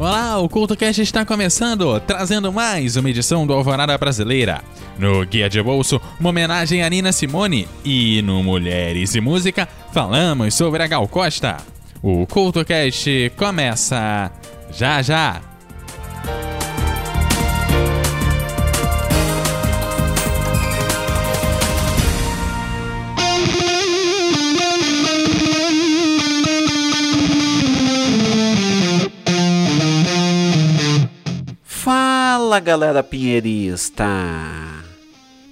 Olá, o CultoCast está começando, trazendo mais uma edição do Alvorada Brasileira. No Guia de Bolso, uma homenagem a Nina Simone. E no Mulheres e Música, falamos sobre a Gal Costa. O CultoCast começa já já! Fala galera pinheirista!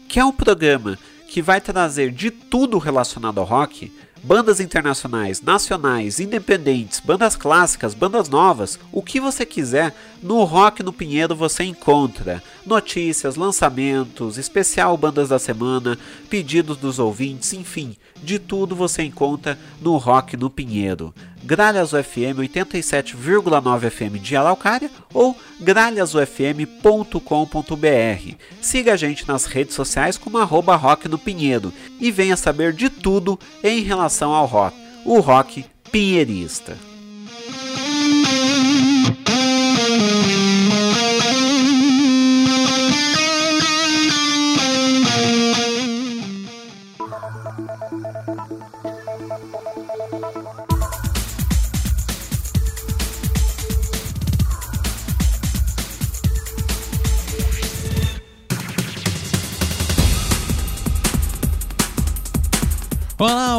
Que é um programa que vai trazer de tudo relacionado ao rock, bandas internacionais, nacionais, independentes, bandas clássicas, bandas novas, o que você quiser, no Rock no Pinheiro você encontra notícias, lançamentos, especial bandas da semana, pedidos dos ouvintes, enfim, de tudo você encontra no Rock no Pinheiro. Gralhas UFM 87,9 FM de Araucária ou gralhasufm.com.br. Siga a gente nas redes sociais como arroba rock no Pinheiro e venha saber de tudo em relação ao rock, o rock pinheirista.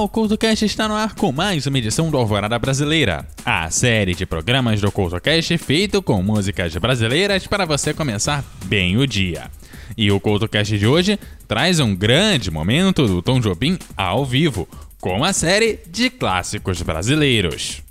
CultoCast está no ar com mais uma edição do Alvorada Brasileira, a série de programas do CultoCast feito com músicas brasileiras para você começar bem o dia. E o CultoCast de hoje traz um grande momento do Tom Jobim ao vivo, com a série de clássicos brasileiros.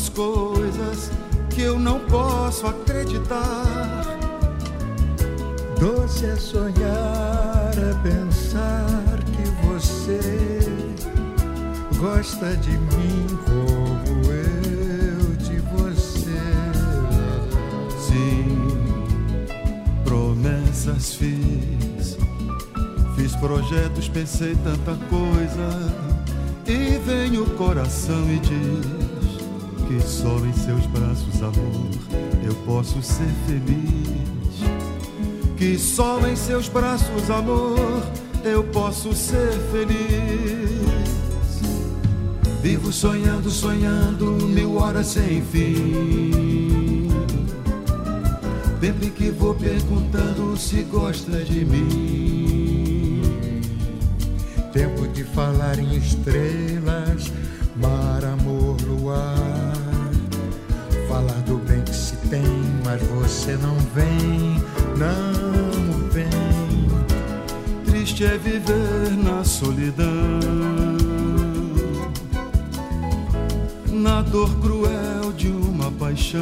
Fala de umas coisas que eu não posso acreditar. Doce é sonhar, é pensar que você gosta de mim como eu de você. Sim, promessas fiz, fiz projetos, pensei tanta coisa. E vem o coração e diz só em seus braços, amor, eu posso ser feliz. Que só em seus braços, amor, eu posso ser feliz. Vivo sonhando, sonhando, mil horas sem fim. Tempo em que vou perguntando se gosta de mim. Tempo de falar em estrelas, mar, amor, luar. Falar do bem que se tem, mas você não vem, não vem. Triste é viver na solidão, na dor cruel de uma paixão.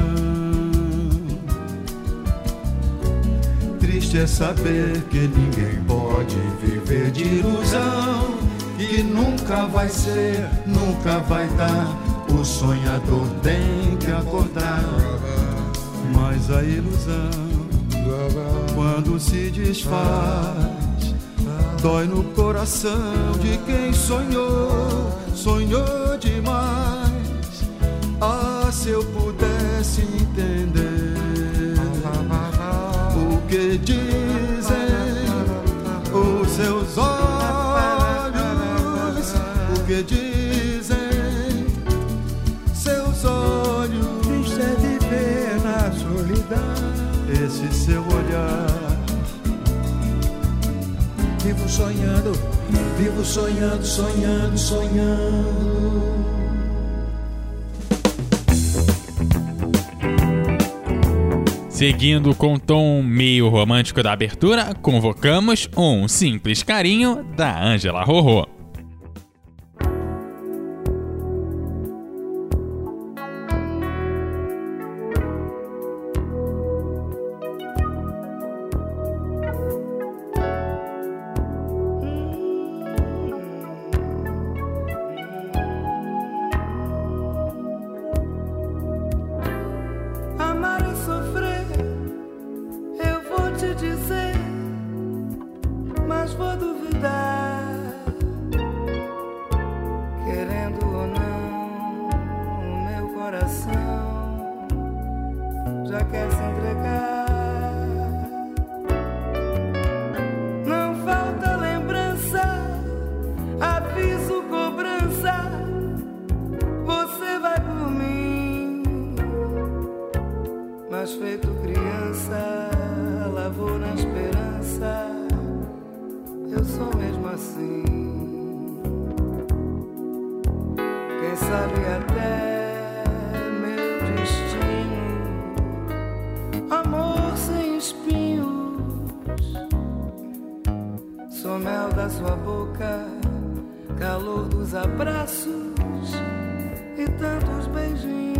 Triste é saber que ninguém pode viver de ilusão, que nunca vai ser, nunca vai dar. O sonhador tem a ilusão quando se desfaz, dói no coração de quem sonhou, sonhou demais. Ah, se eu pudesse entender Vivo sonhando, vivo sonhando, sonhando, sonhando. Seguindo com o tom meio romântico da abertura, convocamos um simples carinho da Ângela Rorô. Sou mel da sua boca, calor dos abraços e tantos beijinhos.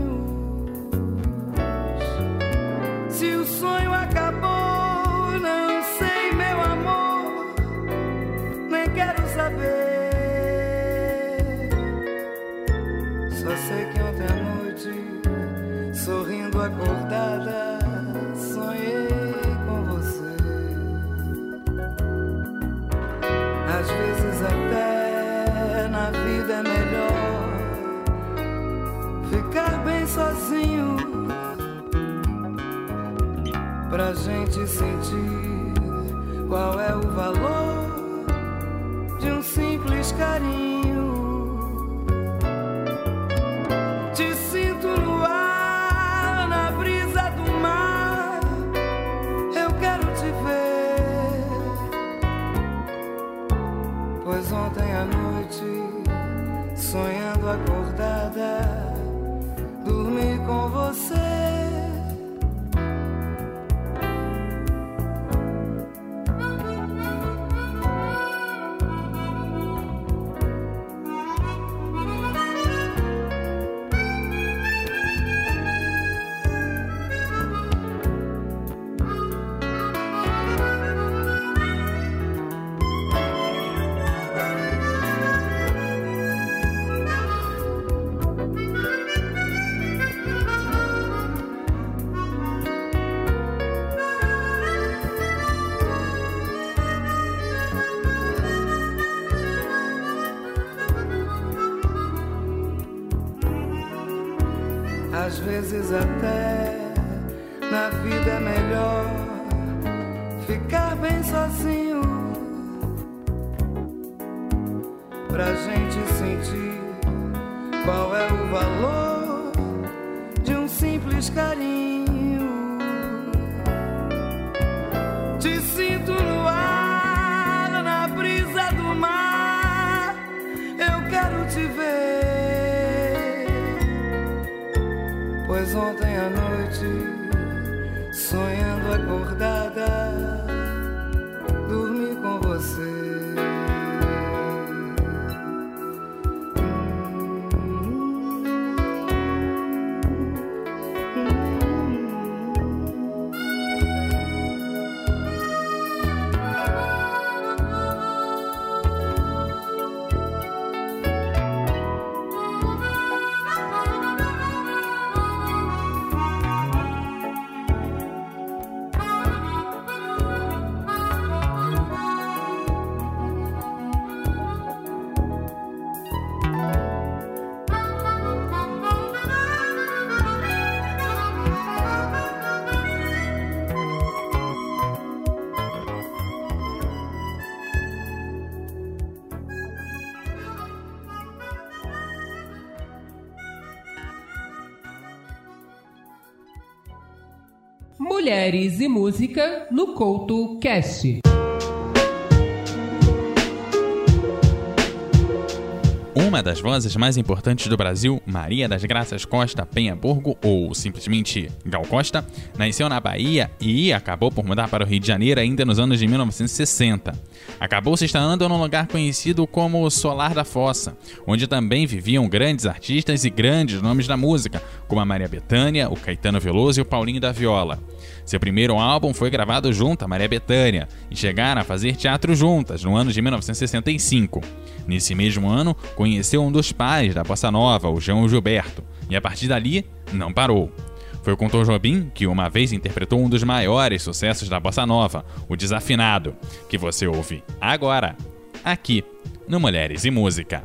Se o sonho acabou, não sei, meu amor, nem quero saber. Só sei que ontem à noite, sorrindo acordada, pra gente sentir qual é o valor de um simples carinho. Sozinho pra gente sentir qual é o valor de um simples carinho. Te sinto no ar, na brisa do mar. Eu quero te ver. Pois ontem à noite, sonhando acordada, Mulheres e Música no Couto Cast. Uma das vozes mais importantes do Brasil, Maria das Graças Costa Penhaburgo, ou simplesmente Gal Costa, nasceu na Bahia e acabou por mudar para o Rio de Janeiro ainda nos anos de 1960. Acabou se instalando num lugar conhecido como Solar da Fossa, onde também viviam grandes artistas e grandes nomes da música, como a Maria Bethânia, o Caetano Veloso e o Paulinho da Viola. Seu primeiro álbum foi gravado junto a Maria Bethânia e chegaram a fazer teatro juntas no ano de 1965. Nesse mesmo ano, conheceu um dos pais da bossa nova, o João Gilberto, e a partir dali não parou. Foi com Tom Jobim que uma vez interpretou um dos maiores sucessos da bossa nova, o Desafinado, que você ouve agora, aqui no Mulheres e Música.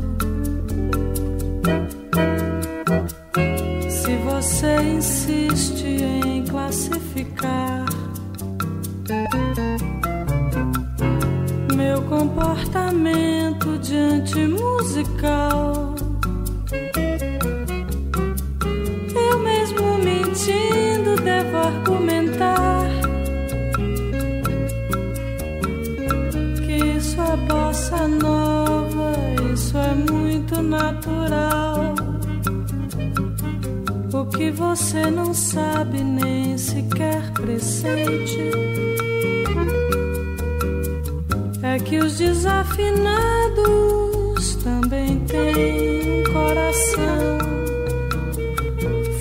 Você insiste em classificar meu comportamento diante musical. Eu mesmo mentindo devo argumentar que você não sabe nem sequer pressente é que os desafinados também têm coração.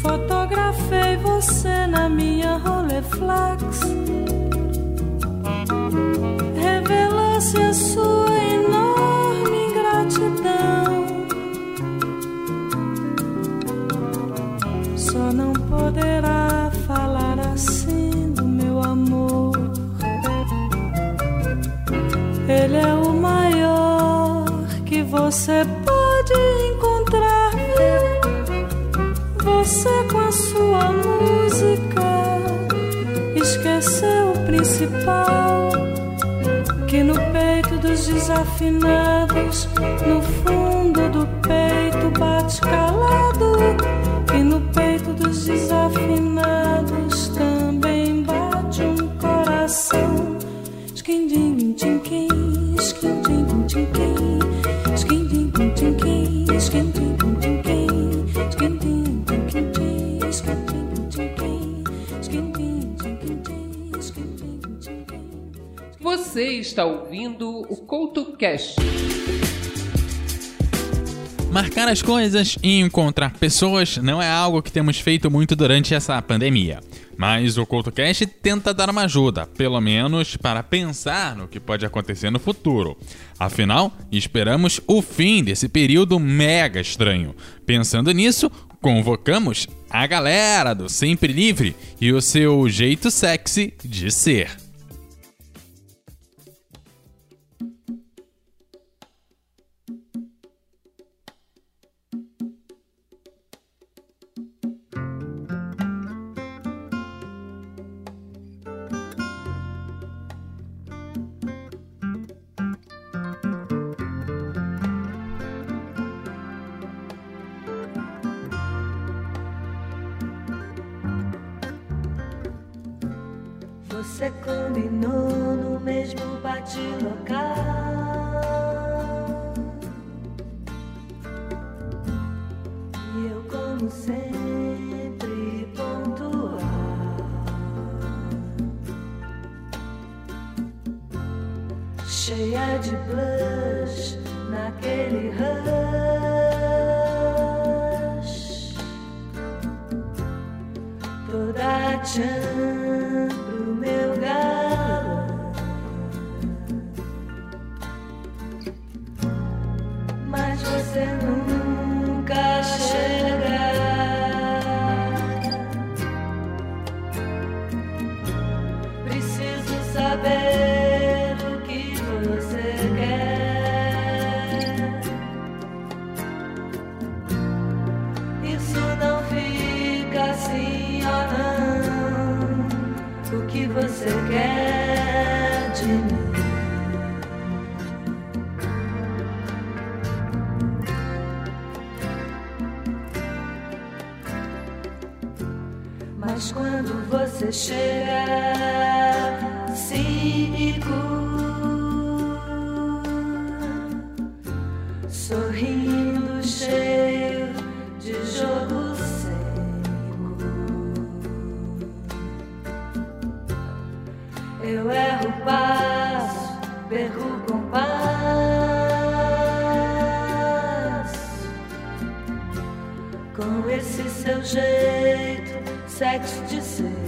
Fotografei você na minha Rolleiflex. Só não poderá falar assim do meu amor. Ele é o maior que você pode encontrar. Você com a sua música esqueceu o principal. Que no peito dos desafinados, no fundo do peito bate calado. Você está ouvindo o Couto Cash. Marcar as coisas e encontrar pessoas não é algo que temos feito muito durante essa pandemia. Mas o CoutoCast tenta dar uma ajuda, pelo menos para pensar no que pode acontecer no futuro. Afinal, esperamos o fim desse período mega estranho. Pensando nisso, convocamos a galera do Sempre Livre e o seu jeito sexy de ser. Você combinou no mesmo bate-local. E eu, como sempre, pontual. Cheia de blush naquele rush. Toda tchan Mas quando você chega cínico, sorrindo, cheio de jogo seco, eu erro o passo, perco o compasso. Com esse seu jeito sexy de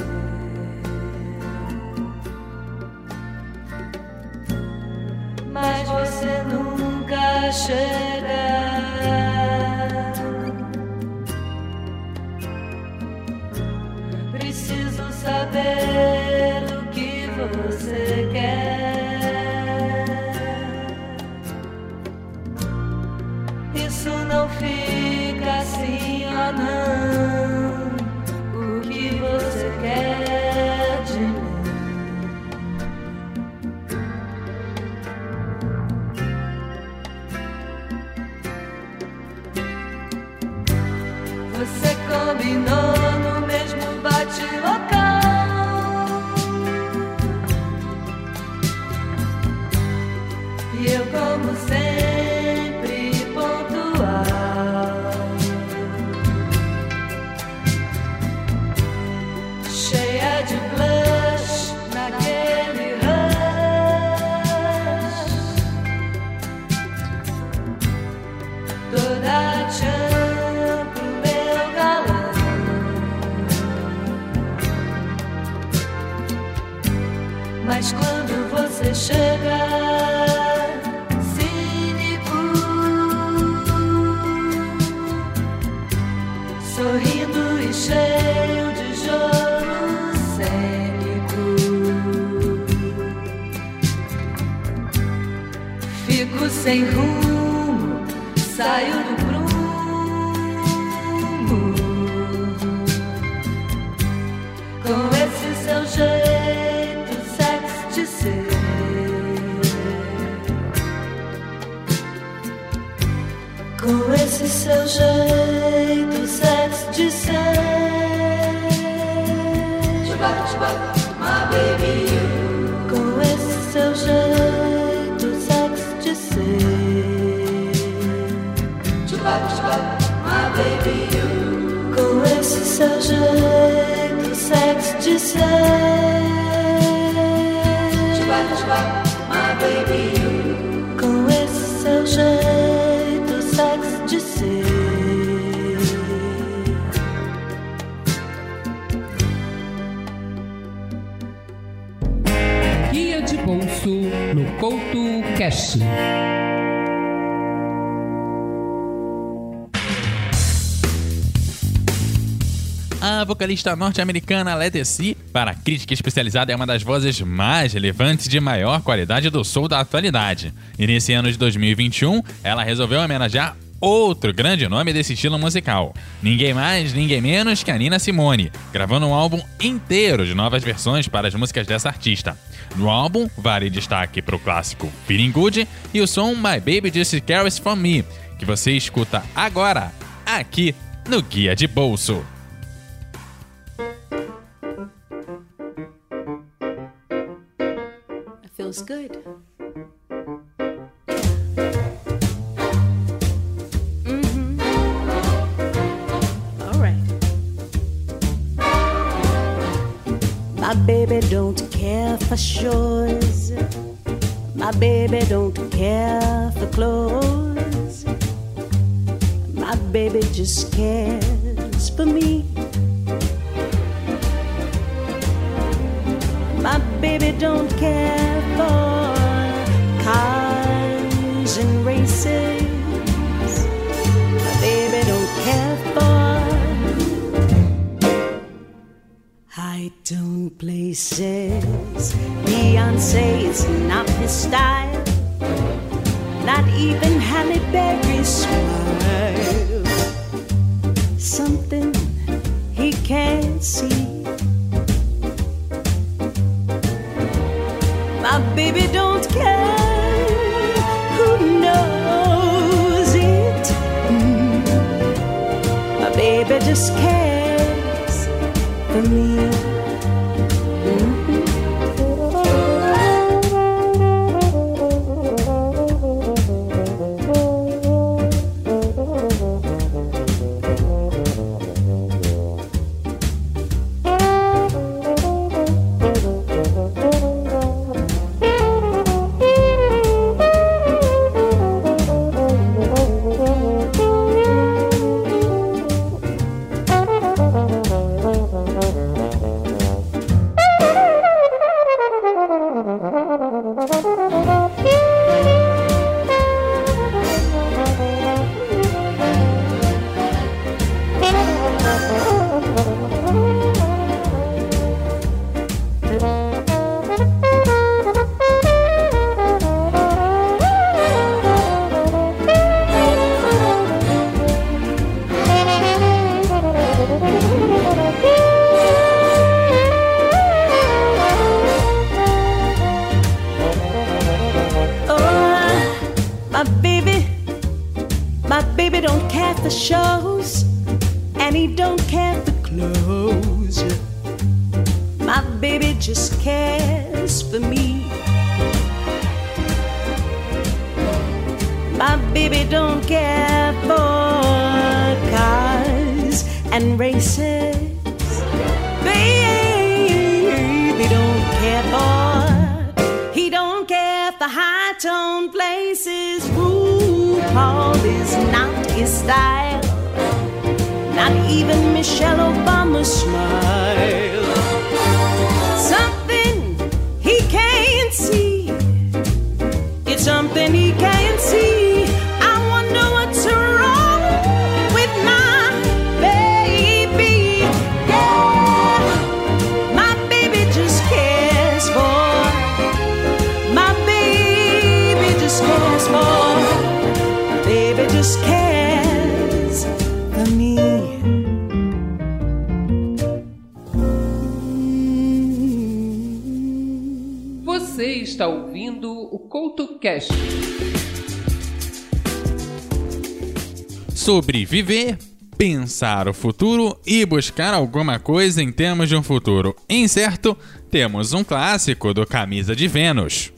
sem rumo, saio do Com esse seu jeito sexy de ser. My baby you. Com esse seu jeito sexy de ser. Guia de bolso no Couto Cash. A vocalista norte-americana Led C, para a crítica especializada, é uma das vozes mais relevantes de maior qualidade do soul da atualidade. E nesse ano de 2021, ela resolveu homenagear outro grande nome desse estilo musical. Ninguém mais, ninguém menos que a Nina Simone, gravando um álbum inteiro de novas versões para as músicas dessa artista. No álbum, vale destaque para o clássico Feeling Good e o som My Baby Just Cares For Me, que você escuta agora, aqui no Guia de Bolso. Feels good. Mm-hmm. All right. My baby don't care for shores. My baby don't care for clothes. My baby just cares for me. Baby don't care for cars and races. My baby don't care for high tone places. Beyonce is not his style. Not even Halle Berry's smile. Something he can't see. Baby don't care who knows it. Mm. My baby just cares for me. My baby, my baby don't care for shows, and he don't care for clothes. My baby just cares for me. My baby don't care for cars and races. Baby don't care for. He don't care for high tone places. RuPaul is not his style. Not even Michelle Obama's smile. Ouvindo o CoutoCast. Sobreviver, pensar o futuro e buscar alguma coisa em termos de um futuro incerto, temos um clássico do Camisa de Vênus.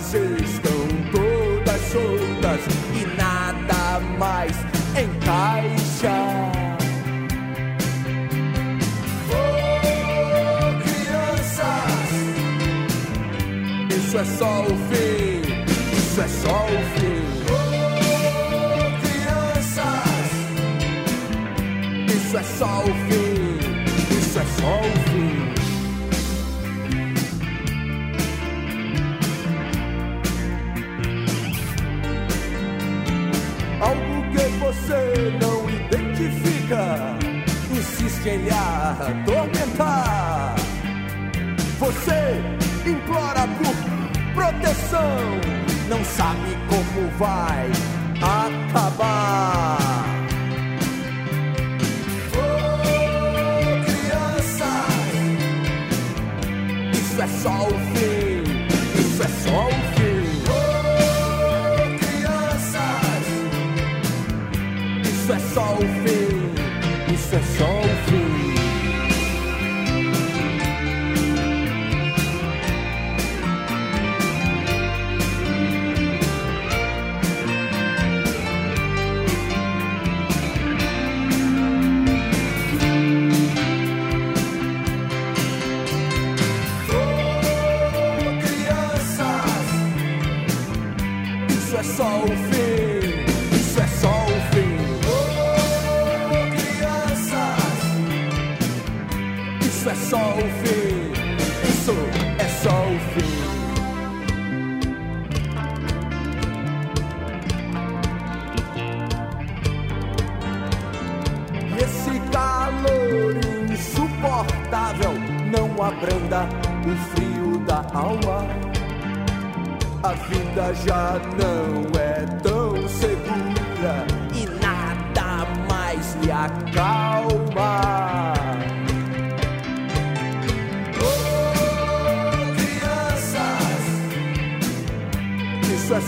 Peças estão todas soltas e nada mais encaixa. Oh, crianças, isso é só o fim, isso é só o fim. Oh, crianças. Isso é só o fim, isso é só o fim. Lhe atormentar. Você implora por proteção, não sabe como vai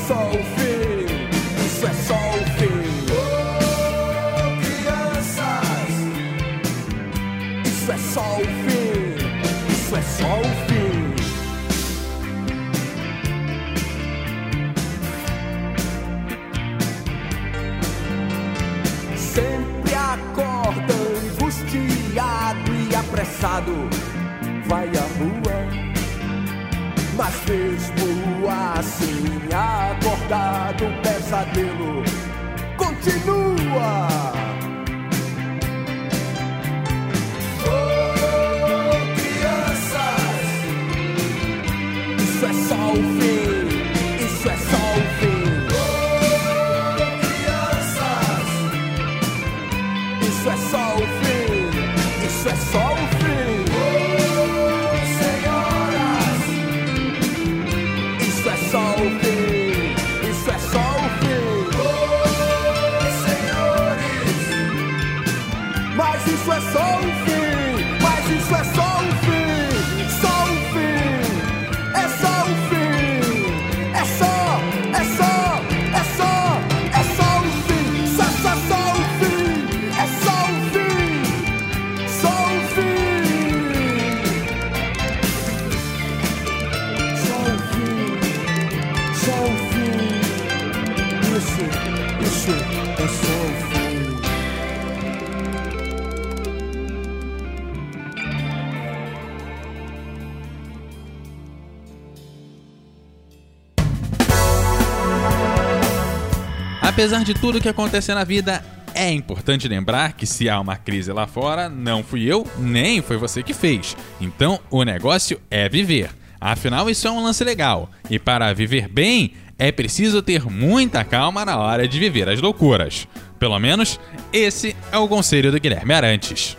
só o fim, isso é só o fim. Oh, crianças, isso é só o fim, isso é só o fim. Sempre acorda angustiado e apressado, vai à rua. Mas mesmo continua. Apesar de tudo que acontecer na vida, é importante lembrar que se há uma crise lá fora, não fui eu, nem foi você que fez. Então, o negócio é viver. Afinal, isso é um lance legal. E para viver bem, é preciso ter muita calma na hora de viver as loucuras. Pelo menos, esse é o conselho do Guilherme Arantes.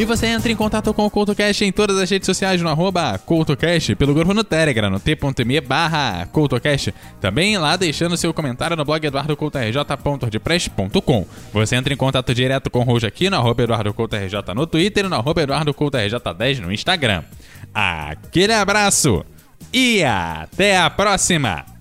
E você entra em contato com o CoutoCast em todas as redes sociais no arroba CoutoCast, pelo grupo no Telegram, no t.me barra CoutoCast. Também lá deixando seu comentário no blog eduardocoutorj.wordpress.com. Você entra em contato direto com o Rojo aqui no arroba EduardoCoutoRJ no Twitter e no arroba EduardoCoutoRJ10 no Instagram. Aquele abraço e até a próxima!